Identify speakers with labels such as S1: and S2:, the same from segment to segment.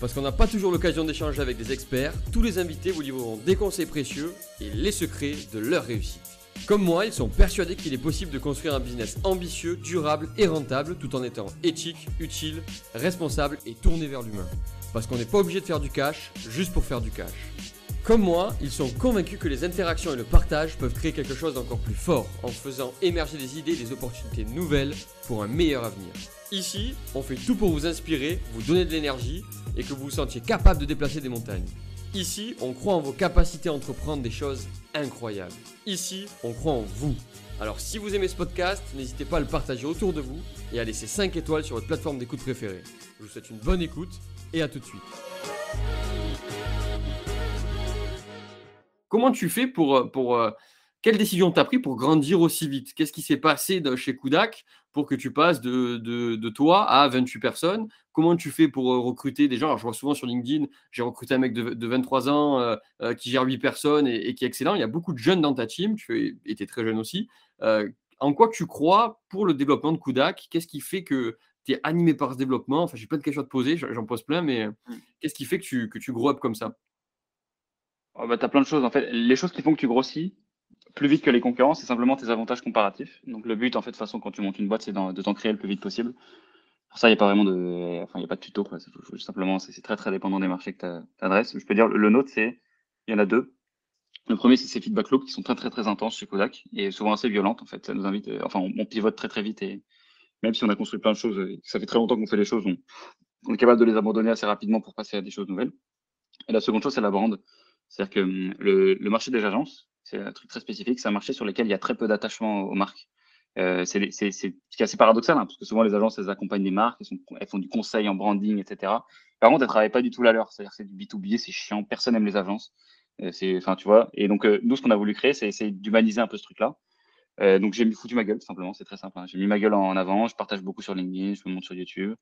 S1: Parce qu'on n'a pas toujours l'occasion d'échanger avec des experts, tous les invités vous livreront des conseils précieux et les secrets de leur réussite. Comme moi, ils sont persuadés qu'il est possible de construire un business ambitieux, durable et rentable tout en étant éthique, utile, responsable et tourné vers l'humain. Parce qu'on n'est pas obligé de faire du cash juste pour faire du cash. Comme moi, ils sont convaincus que les interactions et le partage peuvent créer quelque chose d'encore plus fort en faisant émerger des idées et des opportunités nouvelles pour un meilleur avenir. Ici, on fait tout pour vous inspirer, vous donner de l'énergie et que vous vous sentiez capable de déplacer des montagnes. Ici, on croit en vos capacités à entreprendre des choses incroyables. Ici, on croit en vous. Alors si vous aimez ce podcast, n'hésitez pas à le partager autour de vous et à laisser 5 étoiles sur votre plateforme d'écoute préférée. Je vous souhaite une bonne écoute et à tout de suite. Comment tu fais pour... euh, pour euh, quelle décision tu as pris pour grandir aussi vite? Qu'est-ce qui s'est passé de- chez Kudak pour que tu passes de, de- de toi à 28 personnes? Comment tu fais pour euh, recruter des gens? Alors, je vois souvent sur LinkedIn, j'ai recruté un mec de, de 23 ans euh, euh, qui gère 8 personnes et, et qui est excellent. Il y a beaucoup de jeunes dans ta team, tu étais très jeune aussi. Euh, en quoi tu crois pour le développement de Kudak? Qu'est-ce qui fait que tu es animé par ce développement? Enfin, j'ai plein de questions à te poser, j'en pose plein, mais euh, qu'est-ce qui fait que tu, que tu grow up comme ça?
S2: Oh, bah, tu as plein de choses. En fait, les choses qui font que tu grossis plus vite que les concurrents, c'est simplement tes avantages comparatifs. Donc, le but, en fait, de façon, quand tu montes une boîte, c'est de t'en créer le plus vite possible. Ça, il n'y a pas vraiment de, enfin, a pas de tuto, simplement, c'est très, très dépendant des marchés que tu adresses. Je peux dire, le nôtre, c'est, il y en a deux. Le premier, c'est ces feedback loops qui sont très, très, très intenses chez Kodak et souvent assez violentes, en fait. Ça nous invite, euh, enfin, on, pivote très, très vite et même si on a construit plein de choses, que ça fait très longtemps qu'on fait les choses, on, on est capable de les abandonner assez rapidement pour passer à des choses nouvelles. Et la seconde chose, c'est la brand. C'est-à-dire que hum, le, marché des agences, c'est un truc très spécifique, c'est un marché sur lequel il y a très peu d'attachement aux marques. Euh, c'est assez paradoxal, hein, parce que souvent les agences, elles accompagnent des marques, elles, font du conseil en branding, etc. Par contre, elles travaillent pas du tout la leur. C'est-à-dire c'est du B2B, c'est chiant, personne n'aime les agences. Euh, tu vois. Et donc, euh, nous, ce qu'on a voulu créer, c'est essayer d'humaniser un peu ce truc-là. Donc, j'ai foutu ma gueule, simplement. C'est très simple. hein. J'ai mis ma gueule en avant. Je partage beaucoup sur LinkedIn, je me montre sur YouTube.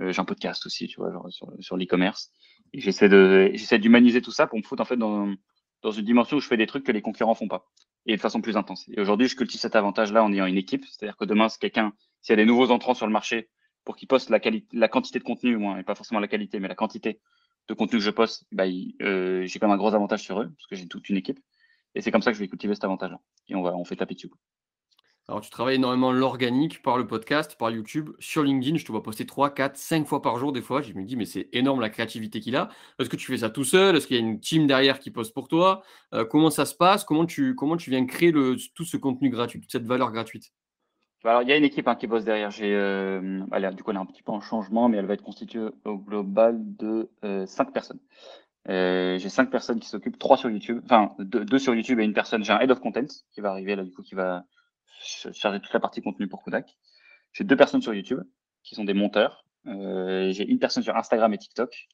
S2: Euh, j'ai un podcast aussi, tu vois, sur, sur l'e-commerce. Et j'essaie de, j'essaie d'humaniser tout ça pour me foutre en fait dans, dans une dimension où je fais des trucs que les concurrents font pas et de façon plus intense. Et aujourd'hui, je cultive cet avantage-là en ayant une équipe. C'est-à-dire que demain, si quelqu'un, s'il y a des nouveaux entrants sur le marché pour qu'ils postent la qualité, la quantité de contenu, et pas forcément la qualité, mais la quantité de contenu que je poste, bah, euh, j'ai quand même un gros avantage sur eux parce que j'ai toute une équipe. Et c'est comme ça que je vais cultiver cet avantage-là. Et on va, on fait taper dessus.
S1: Alors, tu travailles énormément l'organique par le podcast, par YouTube, sur LinkedIn. Je te vois poster 3, 4, 5 fois par jour des fois. Je me dis, mais c'est énorme la créativité qu'il a. Est-ce que tu fais ça tout seul? Est-ce qu'il y a une team derrière qui poste pour toi? Euh, Comment ça se passe? Comment tu, comment tu viens créer le, tout ce contenu gratuit, toute cette valeur gratuite?
S2: Bah, Alors, il y a une équipe hein, qui bosse derrière. J'ai, euh, du coup, elle est un petit peu en changement, mais elle va être constituée au global de euh, cinq personnes. Euh, j'ai cinq personnes qui s'occupent, trois sur YouTube, enfin deux sur YouTube et une personne. J'ai un head of content qui va arriver là, du coup, qui va ch- charger toute la partie contenu pour Kodak. J'ai deux personnes sur YouTube qui sont des monteurs. Euh, j'ai une personne sur Instagram et TikTok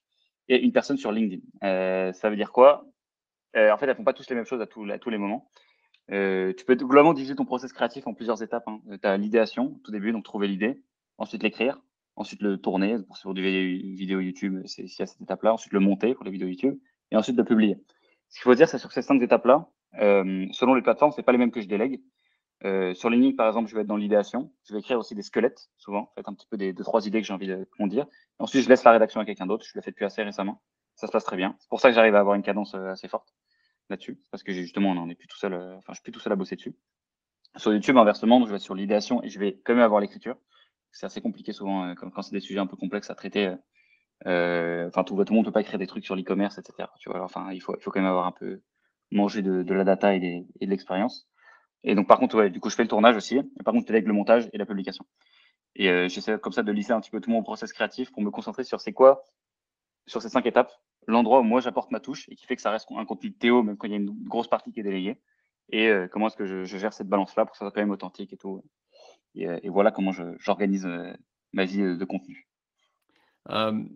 S2: et une personne sur LinkedIn. Euh, ça veut dire quoi? Euh, En fait, elles font pas tous les mêmes choses à, tous les moments. Tu peux globalement diviser ton process créatif en plusieurs étapes. Hein. Tu as l'idéation au tout début, donc trouver l'idée, ensuite l'écrire, ensuite le tourner pour sur du vidéo, vidéo YouTube, c'est à cette étape-là, ensuite le monter pour les vidéos YouTube, et ensuite le publier. Ce qu'il faut dire, c'est sur ces cinq étapes-là, selon les plateformes, c'est pas les mêmes que je délègue. Euh, sur LinkedIn, par exemple, je vais être dans l'idéation. Je vais écrire aussi des squelettes, souvent, en fait, un petit peu des deux, trois idées que j'ai envie de dire. Ensuite, je laisse la rédaction à quelqu'un d'autre. Je le fais depuis assez récemment. Ça se passe très bien. C'est pour ça que j'arrive à avoir une cadence euh, assez forte là-dessus, parce que justement, on n'en est plus tout seul. euh, Enfin, je suis plus tout seul à bosser dessus. Sur YouTube, inversement, je vais être sur l'idéation et je vais quand même avoir l'écriture. C'est assez compliqué souvent euh, quand, c'est des sujets un peu complexes à traiter. Enfin, tout, le monde peut pas écrire des trucs sur l'e-commerce, etc. Tu vois, alors, enfin, il faut, il faut quand même avoir un peu mangé de, la data et, et de l'expérience. Et donc, par contre, ouais, du coup, je fais le tournage aussi. Par contre, je délègue le montage et la publication. Et euh, j'essaie comme ça de lisser un petit peu tout mon process créatif pour me concentrer sur c'est quoi, sur ces cinq étapes, l'endroit où moi j'apporte ma touche et qui fait que ça reste un contenu de Théo, même quand il y a une grosse partie qui est déléguée. Et euh, comment est-ce que je, gère cette balance-là pour que ça soit quand même authentique et tout. Et, euh, voilà comment j'organise ma vie de contenu.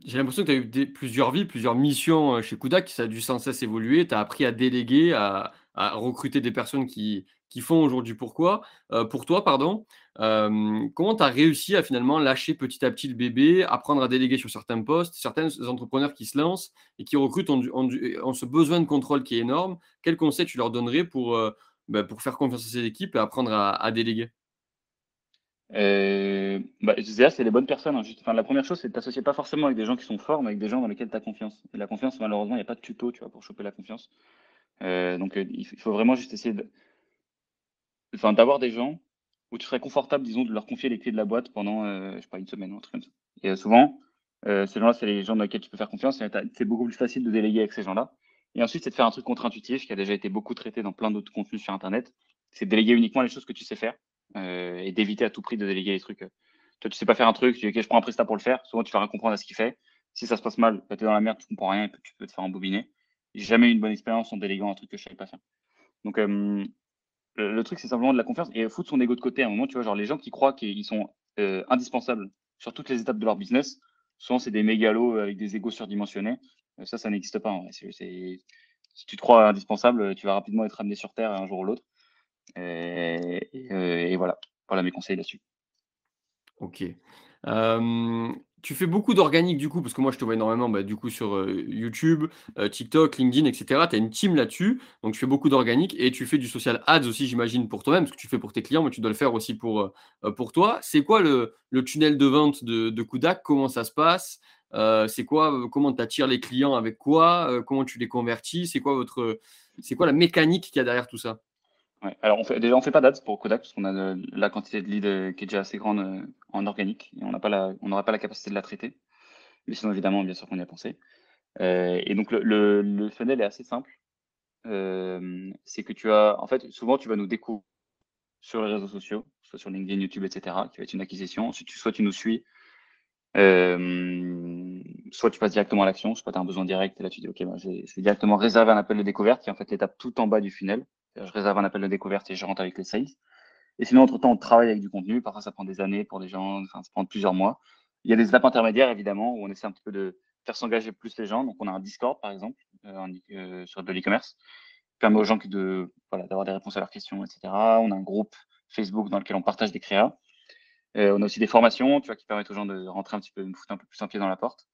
S1: j'ai l'impression que tu as eu plusieurs vies, plusieurs missions chez Kudak, ça a dû sans cesse évoluer. Tu as appris à déléguer, à, recruter des personnes qui, qui font aujourd'hui pourquoi, pour toi. pardon. comment tu as réussi à finalement lâcher petit à petit le bébé, apprendre à déléguer sur certains postes, certains entrepreneurs qui se lancent et qui recrutent ont, ce besoin de contrôle qui est énorme? Quel conseil tu leur donnerais pour, bah, pour faire confiance à ces équipes et apprendre à déléguer?
S2: Euh, bah, c'est les bonnes personnes. Hein, enfin, la première chose, c'est de t'associer pas forcément avec des gens qui sont forts, mais avec des gens dans lesquels tu as confiance. Et la confiance, malheureusement, il n'y a pas de tuto tu vois, pour choper la confiance. Euh, donc, euh, il faut vraiment juste essayer d'avoir des gens où tu serais confortable, disons, de leur confier les clés de la boîte pendant, je sais pas, une semaine ou un truc comme ça. Et souvent, ces gens-là, c'est les gens dans lesquels tu peux faire confiance. C'est beaucoup plus facile de déléguer avec ces gens-là. Et ensuite, c'est de faire un truc contre-intuitif qui a déjà été beaucoup traité dans plein d'autres contenus sur Internet. C'est de déléguer uniquement les choses que tu sais faire euh, et d'éviter à tout prix de déléguer les trucs. Toi, tu sais pas faire un truc, tu dis, ok, je prends un prestat pour le faire. Souvent, tu fais rien comprendre à ce qu'il fait. Si ça se passe mal, bah, tu es dans la merde, tu comprends rien, et tu peux te faire embobiner. Jamais une bonne expérience en déléguant un truc que je savais pas faire. Donc, euh, le, truc, c'est simplement de la confiance et foutre son ego de côté à un moment. Tu vois, genre, les gens qui croient qu'ils sont euh, indispensables sur toutes les étapes de leur business, souvent, c'est des mégalos avec des égos surdimensionnés. ça, ça n'existe pas. si tu te crois indispensable, tu vas rapidement être amené sur Terre un jour ou l'autre. Et, et, voilà, voilà mes conseils là-dessus.
S1: Ok. Tu fais beaucoup d'organique du coup, parce que moi je te vois énormément bah, du coup sur YouTube, TikTok, LinkedIn, etc. Tu as une team là-dessus, donc tu fais beaucoup d'organique et tu fais du social ads aussi, j'imagine, pour toi-même, parce que tu fais pour tes clients, mais tu dois le faire aussi pour, pour toi. C'est quoi le, le, tunnel de vente de, de Kudak Comment ça se passe? C'est quoi Comment tu attires les clients avec quoi? Comment tu les convertis? C'est quoi votre, c'est quoi la mécanique qu'il y a derrière tout ça?
S2: Alors, on fait, déjà, on fait pas d'ads pour Kodak parce qu'on a la quantité de leads euh, qui est déjà assez grande euh, en organique et on n'aura pas la capacité de la traiter. Mais sinon, évidemment, bien sûr qu'on y a pensé. Euh, et donc, le, le, funnel est assez simple. c'est que tu as, en fait, souvent, tu vas nous découvrir sur les réseaux sociaux, soit sur LinkedIn, YouTube, etc., qui va être une acquisition. Ensuite, soit tu nous suis, soit tu passes directement à l'action, soit tu as un besoin direct et là, tu dis, OK, ben, directement réserver un appel de découverte qui est en fait l'étape tout en bas du funnel je réserve un appel de découverte et je rentre avec les sales. Et sinon, entre-temps, on travaille avec du contenu. Parfois, ça prend des années pour des gens, ça prend plusieurs mois. Il y a des étapes intermédiaires, évidemment, où on essaie un petit peu de faire s'engager plus les gens. Donc, on a un Discord, par exemple, euh, euh, sur de l'e-commerce, qui permet aux gens de, voilà, d'avoir des réponses à leurs questions, etc. On a un groupe Facebook dans lequel on partage des créas. Euh, on a aussi des formations, tu vois, qui permettent aux gens de rentrer un petit peu, de foutre un peu plus un pied dans la porte.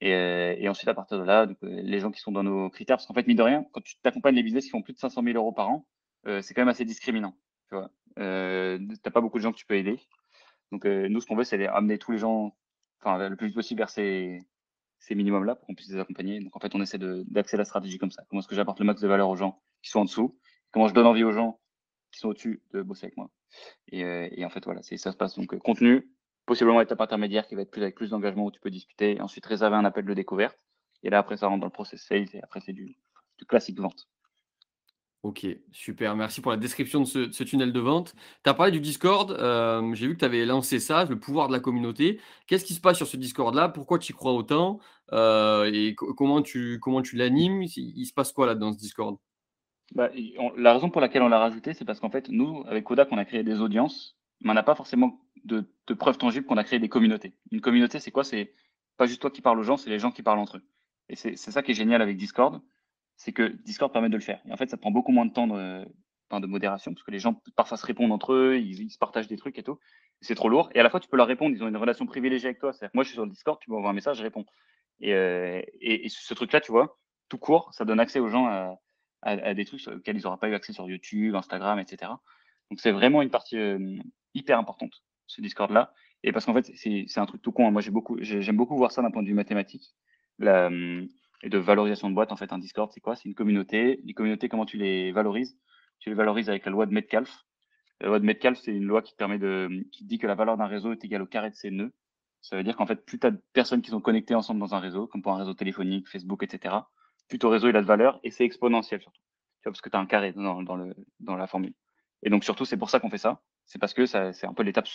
S2: Et, et, ensuite, à partir de là, donc, les gens qui sont dans nos critères, parce qu'en fait, mine de rien, quand tu t'accompagnes les business qui font plus de 500 000 euros par an, euh, c'est quand même assez discriminant. Tu vois, euh, pas beaucoup de gens que tu peux aider. Donc, euh, nous, ce qu'on veut, c'est amener tous les gens, enfin, le plus vite possible vers ces, ces minimums-là pour qu'on puisse les accompagner. Donc, en fait, on essaie d'axer la stratégie comme ça. Comment est-ce que j'apporte le max de valeur aux gens qui sont en dessous? Comment je donne envie aux gens qui sont au-dessus de bosser avec moi? Et, et en fait, voilà, ça se passe. Donc, contenu, possiblement étape intermédiaire qui va être plus avec plus d'engagement où tu peux discuter, et ensuite réserver un appel de découverte. Et là, après, ça rentre dans le process sales et après, c'est du, du classique vente.
S1: Ok, super. Merci pour la description de ce, tunnel de vente. Tu as parlé du Discord. Euh, j'ai vu que tu avais lancé ça, le pouvoir de la communauté. Qu'est-ce qui se passe sur ce Discord-là? Pourquoi tu y crois autant? Euh, Et comment tu, comment tu l'animes? Il, se passe quoi là dans ce Discord?
S2: Bah, La raison pour laquelle on l'a rajouté, c'est parce qu'en fait, nous, avec Kodak, on a créé des audiences, mais on n'a pas forcément de, preuves tangibles qu'on a créé des communautés. Une communauté, c'est quoi? C'est pas juste toi qui parles aux gens, c'est les gens qui parlent entre eux. Et c'est ça qui est génial avec Discord, c'est que Discord permet de le faire. Et en fait, ça prend beaucoup moins de temps de, de modération, parce que les gens parfois se répondent entre eux, ils, se partagent des trucs et tout. C'est trop lourd. Et à la fois, tu peux leur répondre, ils ont une relation privilégiée avec toi. cest moi, je suis sur le Discord, tu m'envoies un message, je réponds. Et, euh, et, ce truc-là, tu vois, tout court, ça donne accès aux gens à, à, des trucs auxquels ils n'auraient pas eu accès sur YouTube, Instagram, etc. Donc, c'est vraiment une partie euh, hyper importante ce Discord-là. Et parce qu'en fait, c'est un truc tout con. Hein. Moi, j'ai beaucoup, j'aime beaucoup voir ça d'un point de vue mathématique. La, et de valorisation de boîte, en fait, un Discord, c'est quoi? C'est une communauté. Les communautés, comment tu les valorises? Tu les valorises avec la loi de Metcalfe. La loi de Metcalfe, c'est une loi qui permet de, qui dit que la valeur d'un réseau est égale au carré de ses nœuds. Ça veut dire qu'en fait, plus tu as de personnes qui sont connectées ensemble dans un réseau, comme pour un réseau téléphonique, Facebook, etc., plus ton réseau il a de valeur et c'est exponentiel surtout. Tu vois, parce que tu as un carré dans, dans, le, dans la formule. Et donc surtout, c'est pour ça qu'on fait ça. C'est parce que c'est un peu l'étape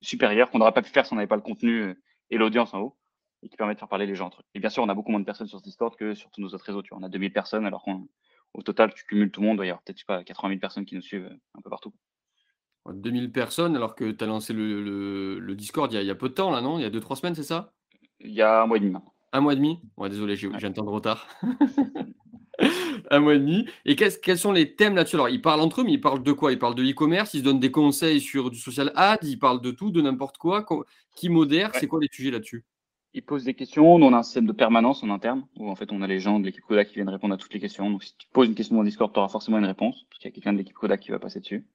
S2: supérieure qu'on n'aurait pas pu faire si on n'avait pas le contenu euh, et l'audience en haut et qui permet de faire parler les gens entre eux. Et bien sûr, on a beaucoup moins de personnes sur Discord que sur tous nos autres réseaux. Tu vois, on a 2000 personnes alors qu'au total, tu cumules tout le monde, il y avoir peut-être pas 80 000 personnes qui nous suivent euh, un peu partout.
S1: 2000 personnes alors que tu as lancé le, le, Discord il y, a, il y, a, peu de temps là, non? Il y a 2-3 semaines, c'est ça?
S2: Il y a un mois et demi maintenant.
S1: Un mois et demi? Ouais, Désolé, j'ai un temps de retard. un mois et demi. Et quels sont les thèmes là-dessus? Alors, ils parlent entre eux, mais ils parlent de quoi? Ils parlent de e-commerce, ils se donnent des conseils sur du social ad, ils parlent de tout, de n'importe quoi. Qui modère? C'est quoi les sujets là-dessus?
S2: Ils posent des questions. Nous, on a un système de permanence en interne où en fait on a les gens de l'équipe Kodak qui viennent répondre à toutes les questions. Donc, si tu poses une question dans Discord, tu auras forcément une réponse parce qu'il y a quelqu'un de l'équipe Kodak qui va passer dessus.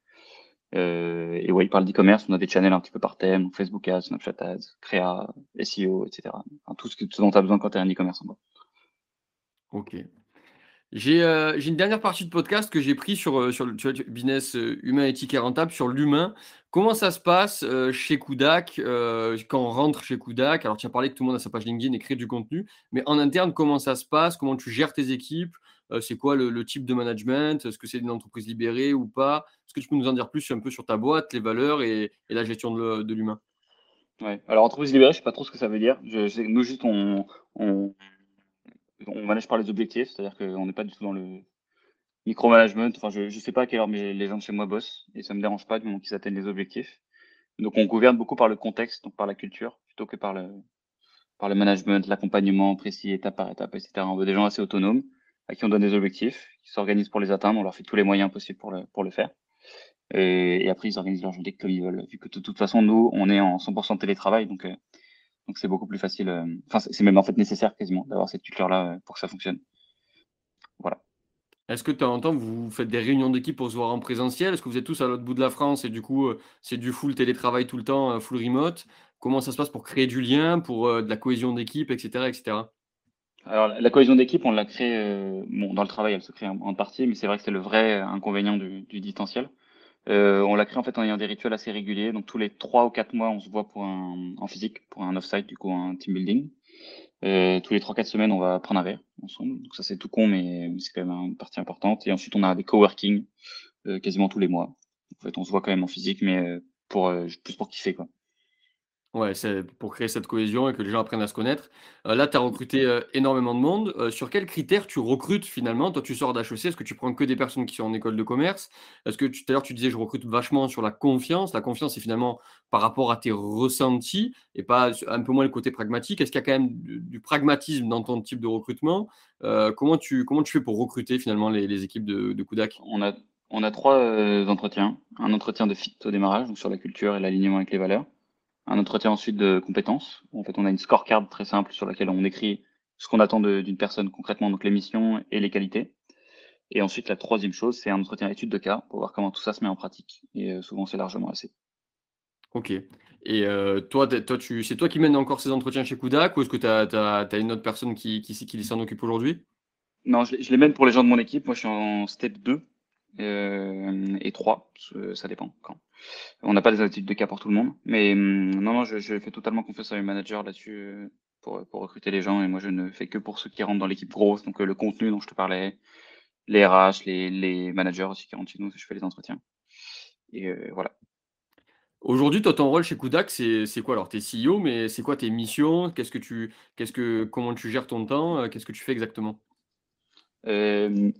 S2: Euh, et ouais, ils parlent d'e-commerce. On a des channels un petit peu par thème, Facebook Ads, Snapchat Ads, Créa, SEO, etc. tout ce, que, ce dont tu as besoin quand tu es un e-commerce en bas.
S1: Ok. Euh, j'ai une dernière partie de podcast que j'ai pris sur, euh, sur le business euh, humain, éthique et rentable, sur l'humain. Comment ça se passe chez Kudak quand on rentre chez Kudak? Alors, tu as parlé que tout le monde a sa page LinkedIn et crée du contenu, mais en interne, comment ça se passe? Comment tu gères tes équipes? C'est quoi le, type de management? Est-ce que c'est une entreprise libérée ou pas? Est-ce que tu peux nous en dire plus un peu sur ta boîte, les valeurs et, la gestion de, l'humain?
S2: Ouais. Alors, entreprise libérée, je ne sais pas trop ce que ça veut dire. Nous, juste, on manage par les objectifs, c'est-à-dire qu'on n'est pas du tout dans le micromanagement. Enfin, je ne sais pas à quelle heure les gens de chez moi bossent et ça ne me dérange pas du moment qu'ils atteignent les objectifs. Donc, on gouverne beaucoup par le contexte, donc par la culture, plutôt que par le, par le management, l'accompagnement précis, étape par étape, etc. On veut des gens assez autonomes, à qui on donne des objectifs, qui s'organisent pour les atteindre, on leur fait tous les moyens possibles pour le, pour le faire. Et, après, ils organisent leur journée comme ils veulent, vu que de toute façon, nous, on est en 100% télétravail, donc euh, donc c'est beaucoup plus facile. Euh, enfin, c'est même en fait nécessaire quasiment d'avoir cette culture-là euh, pour que ça fonctionne. Voilà.
S1: Est-ce que de temps en temps, vous faites des réunions d'équipe pour se voir en présentiel? Est-ce que vous êtes tous à l'autre bout de la France et du coup, euh, c'est du full télétravail tout le temps, full remote? Comment ça se passe pour créer du lien, pour de la cohésion d'équipe, etc., etc.
S2: Alors, la cohésion d'équipe, on l'a créée, bon, dans le travail, elle se crée en, partie, mais c'est vrai que c'est le vrai inconvénient du, du distanciel. Euh, on l'a créé en fait en ayant des rituels assez réguliers. Donc tous les trois ou quatre mois, on se voit pour un, en physique, pour un off-site, du coup un team building. Euh, tous les trois quatre semaines, on va prendre un verre ensemble. Donc ça c'est tout con, mais c'est quand même une partie importante. Et ensuite, on a des coworking euh, quasiment tous les mois. En fait, on se voit quand même en physique, mais euh, pour euh, plus pour kiffer quoi.
S1: Ouais, c'est pour créer cette cohésion et que les gens apprennent à se connaître. Euh, là, tu as recruté euh, énormément de monde. Euh, sur quels critères tu recrutes finalement? Toi, tu sors d'HEC, est-ce que tu prends que des personnes qui sont en école de commerce? Est-ce que tout à l'heure, tu disais, je recrute vachement sur la confiance. La confiance, c'est finalement par rapport à tes ressentis et pas un peu moins le côté pragmatique. Est-ce qu'il y a quand même du, pragmatisme dans ton type de recrutement? Comment, tu, comment tu fais pour recruter finalement les, équipes de, de Kudak?
S2: On a, on a trois entretiens. Un entretien de fit au démarrage, donc sur la culture et l'alignement avec les valeurs un entretien ensuite de compétences. En fait, on a une scorecard très simple sur laquelle on écrit ce qu'on attend d'une personne concrètement, donc les missions et les qualités. Et ensuite, la troisième chose, c'est un entretien étude de cas pour voir comment tout ça se met en pratique. Et euh, souvent, c'est largement assez.
S1: Ok. Et euh, toi, toi tu, c'est toi qui mènes encore ces entretiens chez Kudak ou est-ce que tu as, une autre personne qui, qui, qui s'en occupe aujourd'hui?
S2: Non, je, je, les mène pour les gens de mon équipe. Moi, je suis en step 2 euh, et 3, ça dépend quand. On n'a pas des attitudes de cas pour tout le monde, mais hum, non, non, je, fais totalement confiance à mes managers là-dessus euh, pour, pour, recruter les gens et moi je ne fais que pour ceux qui rentrent dans l'équipe grosse, donc euh, le contenu dont je te parlais, les RH, les, les managers aussi qui rentrent chez nous, je fais les entretiens. Et voilà.
S1: Aujourd'hui, toi, ton rôle chez Kudak, c'est quoi? Alors Tu es CEO, mais c'est quoi tes missions? Qu'est-ce que tu, qu'est-ce que, comment tu gères ton temps? Qu'est-ce que tu fais exactement?
S2: Euh,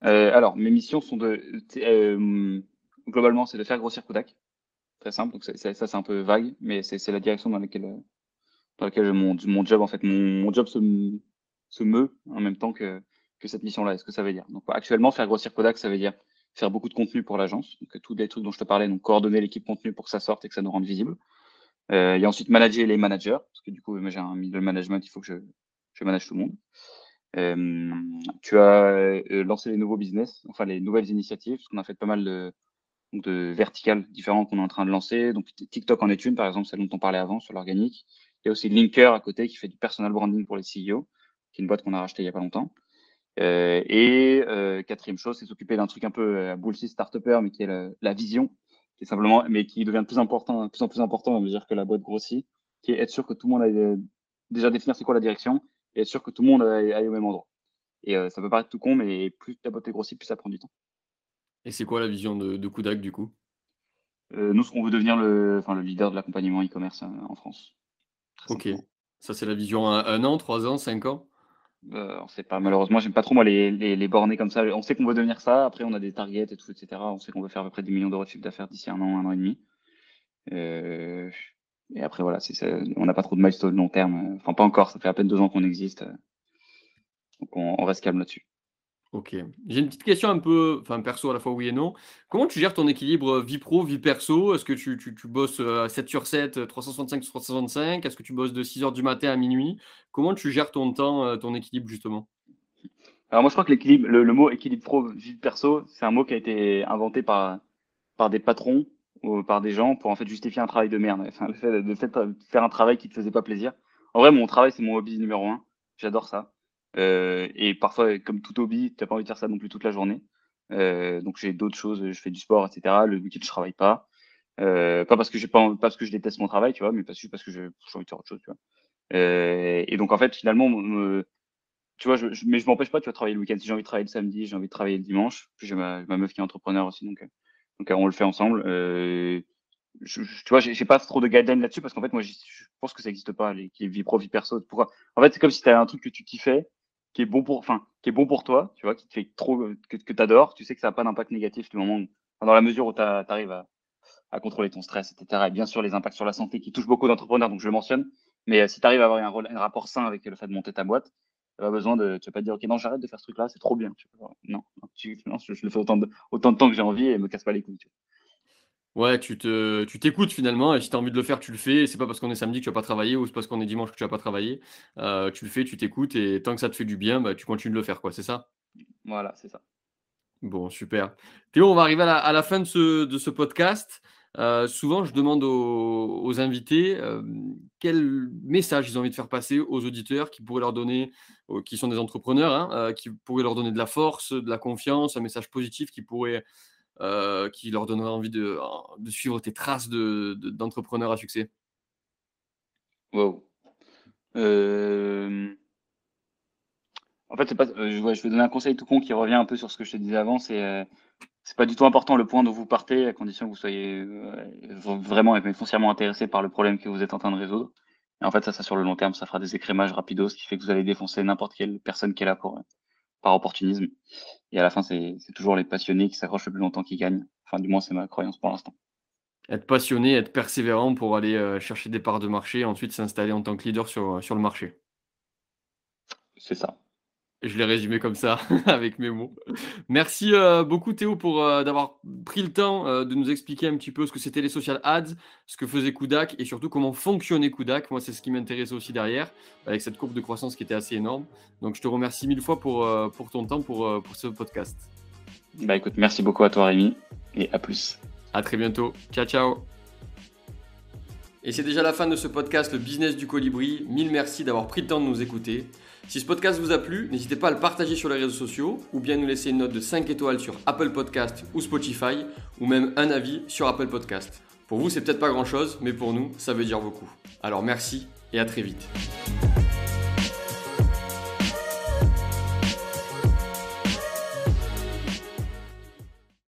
S2: alors, mes missions sont de. Euh, globalement, c'est de faire grossir Kodak. Très simple. Donc, ça, c'est un peu vague, mais c'est la direction dans laquelle, dans laquelle mon, mon job, en fait, mon, job se, meut en même temps que, cette mission-là. Est-ce que ça veut dire? Donc, actuellement, faire grossir Kodak, ça veut dire faire beaucoup de contenu pour l'agence. Donc, tous les trucs dont je te parlais, donc coordonner l'équipe contenu pour que ça sorte et que ça nous rende visible. Euh, et ensuite, manager les managers, parce que du coup, j'ai un middle management, il faut que je, je manage tout le monde. Tu as lancé les nouveaux business, enfin les nouvelles initiatives, parce qu'on a fait pas mal de, verticales différentes qu'on est en train de lancer. Donc TikTok en est par exemple, celle dont on parlait avant sur l'organique. Il y a aussi Linker à côté qui fait du personal branding pour les CEO, qui est une boîte qu'on a rachetée il y a pas longtemps. Et quatrième chose, c'est s'occuper d'un truc un peu euh, bullshit start-upper, mais qui est la, vision, qui est simplement, mais qui devient de plus important, plus en plus important à mesure que la boîte grossit, qui est être sûr que tout le monde a déjà définir c'est quoi la direction et être sûr que tout le monde aille, au même endroit. Et euh, ça peut paraître tout con, mais plus ta boîte grossit, plus ça prend du temps.
S1: Et c'est quoi la vision de, de Kudak du coup?
S2: Euh, Nous, on veut devenir le, enfin, le leader de l'accompagnement e-commerce euh, en France.
S1: ok. Ça, c'est la vision à un an, trois ans, cinq ans?
S2: Euh, on sait pas, malheureusement, j'aime pas trop moi les, les, les borner comme ça. On sait qu'on veut devenir ça, après on a des targets et tout, etc. On sait qu'on veut faire à peu près 10 millions d'euros de chiffre d'affaires d'ici un an, un an et demi. Euh, et après, voilà, on n'a pas trop de milestone long terme. Enfin, pas encore. Ça fait à peine deux ans qu'on existe. Donc, on, reste calme là-dessus.
S1: Ok. J'ai une petite question un peu, enfin perso à la fois oui et non. Comment tu gères ton équilibre vie pro, vie perso? Est-ce que tu, tu, tu bosses 7 sur 7, 365 sur 365 Est-ce que tu bosses de 6 heures du matin à minuit? Comment tu gères ton temps, ton équilibre justement?
S2: Alors moi je crois que l'équilibre, le, mot équilibre pro, vie perso, c'est un mot qui a été inventé par, par des patrons ou par des gens pour en fait justifier un travail de merde. Le fait de, faire un travail qui te faisait pas plaisir. En vrai, mon travail c'est mon hobby numéro un. J'adore ça. Euh, et parfois, comme tout hobby, tu n'as pas envie de faire ça non plus toute la journée. Euh, donc j'ai d'autres choses, je fais du sport, etc. Le week-end, je travaille pas. Euh, pas parce que pas, parce que je déteste mon travail, tu vois, mais parce que parce que j'ai envie de faire autre chose, tu vois. Euh, et donc en fait, finalement, tu vois, je, mais je m'empêche pas, tu vois, de travailler le week-end. Si j'ai envie de travailler le samedi, j'ai envie de travailler le dimanche. Puis j'ai ma, ma meuf qui est entrepreneur aussi, donc donc on le fait ensemble. Euh, je, tu vois, j'ai pas trop de guidelines là-dessus parce qu'en fait, moi, je pense que ça n'existe pas, les, vie pro, vie perso. Pourquoi? En fait, c'est comme si tu as un truc que tu kiffais qui est bon pour, enfin, qui est bon pour toi, tu vois, qui te fait trop, que, que tu adores, tu sais que ça n'a pas d'impact négatif du moment, dans la mesure où tu arrives à, à, contrôler ton stress, etc. Et bien sûr, les impacts sur la santé qui touchent beaucoup d'entrepreneurs, donc je le mentionne. Mais euh, si tu arrives à avoir un, un, rapport sain avec le fait de monter ta boîte, tu pas besoin de, tu vas pas dire, OK, non, j'arrête de faire ce truc-là, c'est trop bien. Tu non, tu, non, je, le fais autant de, autant de temps que j'ai envie et me casse pas les couilles. Tu vois.
S1: Ouais, tu te, tu t'écoutes finalement, et si tu as envie de le faire, tu le fais. C'est pas parce qu'on est samedi que tu vas pas travailler ou c'est parce qu'on est dimanche que tu vas pas travailler. Euh, tu le fais, tu t'écoutes, et tant que ça te fait du bien, bah, tu continues de le faire, quoi. C'est ça?
S2: Voilà, c'est ça.
S1: Bon, super. Théo, on va arriver à la, fin de ce, podcast. Euh, souvent, je demande aux, invités euh, quel message ils ont envie de faire passer aux auditeurs qui pourraient leur donner, qui sont des entrepreneurs, hein, qui pourraient leur donner de la force, de la confiance, un message positif qui pourrait euh, qui leur donnera envie de, suivre tes traces d'entrepreneur de, à succès
S2: Wow. Euh... En fait, pas, euh, je, vais donner un conseil tout con qui revient un peu sur ce que je te disais avant. C'est euh, c'est pas du tout important le point dont vous partez, à condition que vous soyez vraiment et foncièrement intéressé par le problème que vous êtes en train de résoudre. Et en fait, ça, ça sur le long terme, ça fera des écrémages rapidos, ce qui fait que vous allez défoncer n'importe quelle personne qui est là pour, par opportunisme. Et à la fin, c'est toujours les passionnés qui s'accrochent le plus longtemps qui gagnent. Enfin, du moins, c'est ma croyance pour l'instant.
S1: Être passionné, être persévérant pour aller euh, chercher des parts de marché et ensuite s'installer en tant que leader sur, sur le marché.
S2: C'est ça.
S1: Je l'ai résumé comme ça, avec mes mots. Merci euh, beaucoup Théo pour euh, d'avoir pris le temps euh, de nous expliquer un petit peu ce que c'était les social ads, ce que faisait Kudak et surtout comment fonctionnait Kudak. Moi, c'est ce qui m'intéressait aussi derrière, avec cette courbe de croissance qui était assez énorme. Donc, je te remercie mille fois pour, pour ton temps, pour, pour ce podcast.
S2: Bah écoute, merci beaucoup à toi Rémi et à plus.
S1: À très bientôt. Ciao, ciao. Et c'est déjà la fin de ce podcast, le business du colibri. Mille merci d'avoir pris le temps de nous écouter. Si ce podcast vous a plu, n'hésitez pas à le partager sur les réseaux sociaux ou bien nous laisser une note de 5 étoiles sur Apple Podcast ou Spotify ou même un avis sur Apple Podcast. Pour vous, c'est peut-être pas grand-chose, mais pour nous, ça veut dire beaucoup. Alors merci et à très vite.